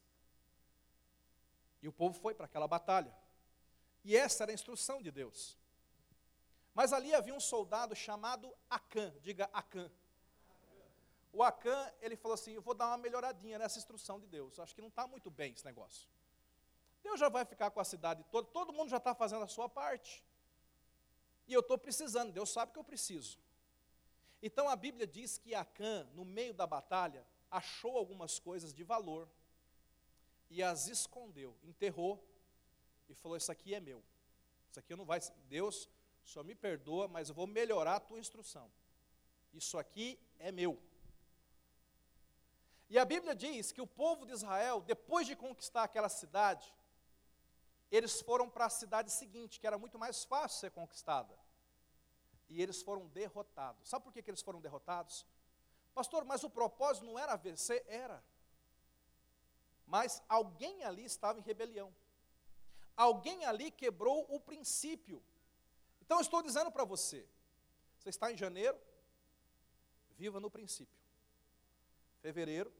[SPEAKER 1] E o povo foi para aquela batalha. E essa era a instrução de Deus. Mas ali havia um soldado chamado Acã, diga Acã. O Acã, ele falou assim: Eu vou dar uma melhoradinha nessa instrução de Deus. Acho que não está muito bem esse negócio. Deus já vai ficar com a cidade toda, todo mundo já está fazendo a sua parte. E eu estou precisando, Deus sabe que eu preciso. Então a Bíblia diz que Acã, no meio da batalha, achou algumas coisas de valor e as escondeu, enterrou e falou: Isso aqui é meu. Isso aqui não vai. Deus, Senhor me perdoa, mas eu vou melhorar a tua instrução. Isso aqui é meu. E a Bíblia diz que o povo de Israel, depois de conquistar aquela cidade, eles foram para a cidade seguinte, que era muito mais fácil ser conquistada. E eles foram derrotados. Sabe por que, que eles foram derrotados? Pastor, mas o propósito não era vencer? Era. Mas alguém ali estava em rebelião. Alguém ali quebrou o princípio. Então eu estou dizendo para você: você está em janeiro, viva no princípio fevereiro,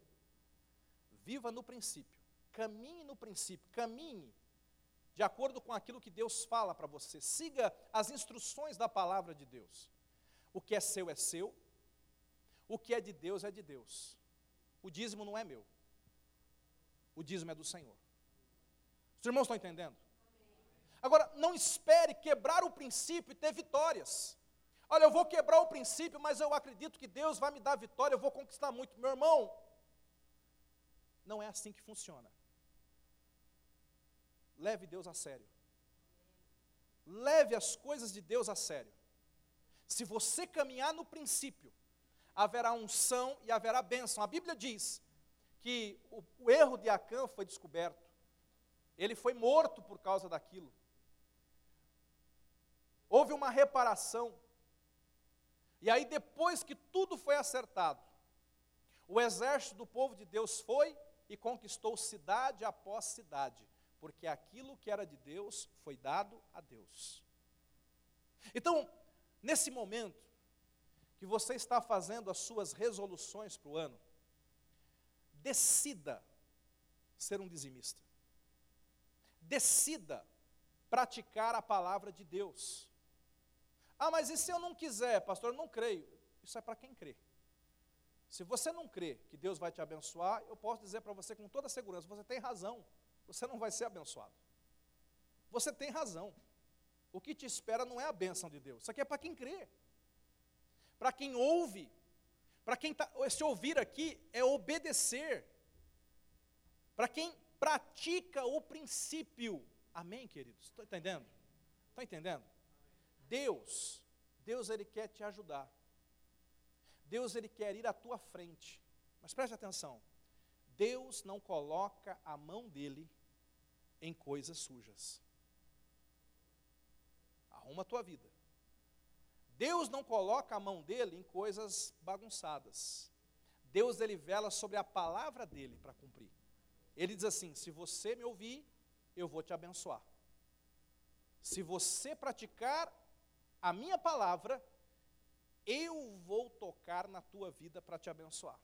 [SPEAKER 1] viva no princípio, caminhe no princípio, caminhe de acordo com aquilo que Deus fala para você. Siga as instruções da palavra de Deus. O que é seu é seu, o que é de Deus é de Deus. O dízimo não é meu, o dízimo é do Senhor. Os irmãos estão entendendo? Agora, não espere quebrar o princípio e ter vitórias. Olha, eu vou quebrar o princípio, mas eu acredito que Deus vai me dar vitória, eu vou conquistar muito. Meu irmão, não é assim que funciona. Leve Deus a sério. Leve as coisas de Deus a sério. Se você caminhar no princípio, haverá unção e haverá bênção. A Bíblia diz que o, o erro de Acã foi descoberto. Ele foi morto por causa daquilo. Houve uma reparação. E aí, depois que tudo foi acertado, o exército do povo de Deus foi e conquistou cidade após cidade porque aquilo que era de Deus foi dado a Deus. Então, nesse momento que você está fazendo as suas resoluções para o ano, decida ser um dizimista. Decida praticar a palavra de Deus. Ah, mas e se eu não quiser, pastor? Eu não creio. Isso é para quem crê. Se você não crê que Deus vai te abençoar, eu posso dizer para você com toda segurança: você tem razão você não vai ser abençoado. Você tem razão. O que te espera não é a bênção de Deus. Isso aqui é para quem crê. Para quem ouve. Para quem tá, esse ouvir aqui é obedecer. Para quem pratica o princípio. Amém, queridos? Estou entendendo? Está entendendo? Deus, Deus ele quer te ajudar. Deus ele quer ir à tua frente. Mas preste atenção. Deus não coloca a mão dele em coisas sujas. Arruma a tua vida. Deus não coloca a mão dele em coisas bagunçadas. Deus ele vela sobre a palavra dele para cumprir. Ele diz assim: se você me ouvir, eu vou te abençoar. Se você praticar a minha palavra, eu vou tocar na tua vida para te abençoar.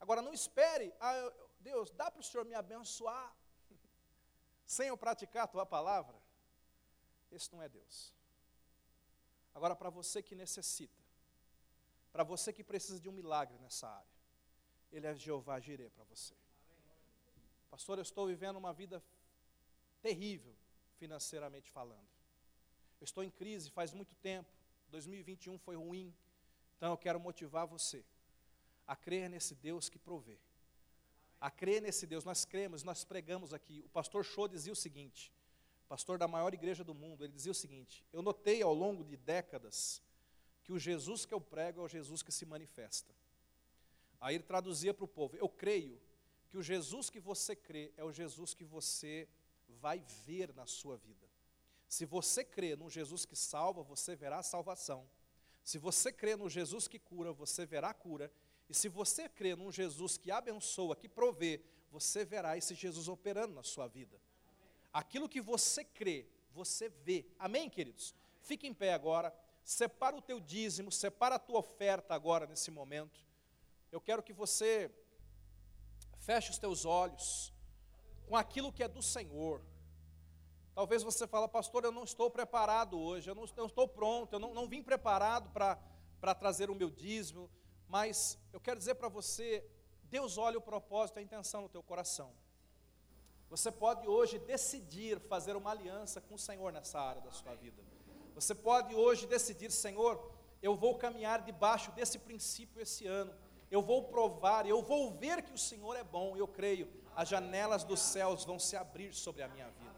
[SPEAKER 1] Agora não espere, ah, Deus, dá para o Senhor me abençoar sem eu praticar a tua palavra? Esse não é Deus. Agora, para você que necessita, para você que precisa de um milagre nessa área, Ele é Jeová Jireh para você. Pastor, eu estou vivendo uma vida terrível, financeiramente falando. Eu estou em crise faz muito tempo, 2021 foi ruim, então eu quero motivar você a crer nesse Deus que provê. A crer nesse Deus, nós cremos, nós pregamos aqui. O pastor Show dizia o seguinte, pastor da maior igreja do mundo, ele dizia o seguinte: Eu notei ao longo de décadas que o Jesus que eu prego é o Jesus que se manifesta. Aí ele traduzia para o povo: Eu creio que o Jesus que você crê é o Jesus que você vai ver na sua vida. Se você crê no Jesus que salva, você verá salvação. Se você crê no Jesus que cura, você verá cura. E se você crê num Jesus que abençoa, que provê, você verá esse Jesus operando na sua vida. Aquilo que você crê, você vê. Amém, queridos? Fique em pé agora. Separa o teu dízimo, separa a tua oferta agora nesse momento. Eu quero que você feche os teus olhos com aquilo que é do Senhor. Talvez você fale, pastor, eu não estou preparado hoje, eu não, não estou pronto, eu não, não vim preparado para trazer o meu dízimo, mas eu quero dizer para você, Deus olha o propósito, a intenção no teu coração. Você pode hoje decidir fazer uma aliança com o Senhor nessa área da sua vida. Você pode hoje decidir, Senhor, eu vou caminhar debaixo desse princípio esse ano. Eu vou provar, eu vou ver que o Senhor é bom, eu creio. As janelas dos céus vão se abrir sobre a minha vida.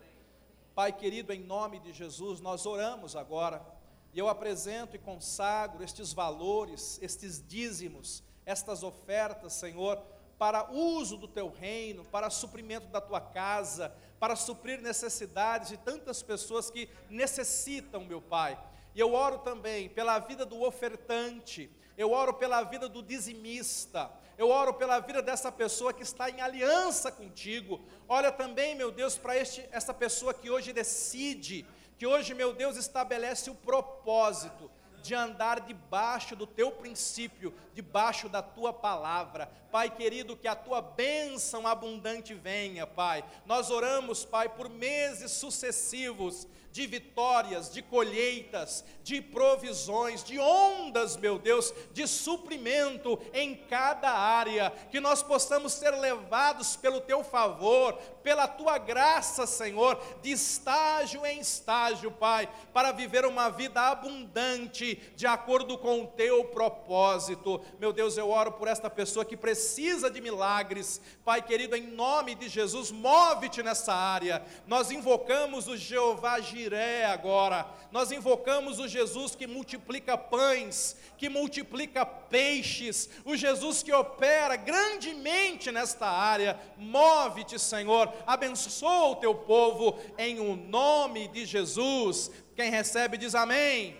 [SPEAKER 1] Pai querido, em nome de Jesus, nós oramos agora e eu apresento e consagro estes valores, estes dízimos, estas ofertas, Senhor, para uso do teu reino, para suprimento da tua casa, para suprir necessidades de tantas pessoas que necessitam, meu Pai. E eu oro também pela vida do ofertante, eu oro pela vida do dizimista, eu oro pela vida dessa pessoa que está em aliança contigo. Olha também, meu Deus, para essa pessoa que hoje decide que hoje, meu Deus, estabelece o propósito de andar debaixo do teu princípio, debaixo da tua palavra. Pai querido, que a tua bênção abundante venha, Pai. Nós oramos, Pai, por meses sucessivos de vitórias, de colheitas, de provisões, de ondas, meu Deus, de suprimento em cada área, que nós possamos ser levados pelo teu favor, pela tua graça, Senhor, de estágio em estágio, Pai, para viver uma vida abundante de acordo com o teu propósito. Meu Deus, eu oro por esta pessoa que precisa de milagres, Pai querido, em nome de Jesus, move-te nessa área. Nós invocamos o Jeová Jiré agora, nós invocamos o Jesus que multiplica pães, que multiplica peixes, o Jesus que opera grandemente nesta área. Move-te, Senhor, abençoa o teu povo em o nome de Jesus. Quem recebe diz amém.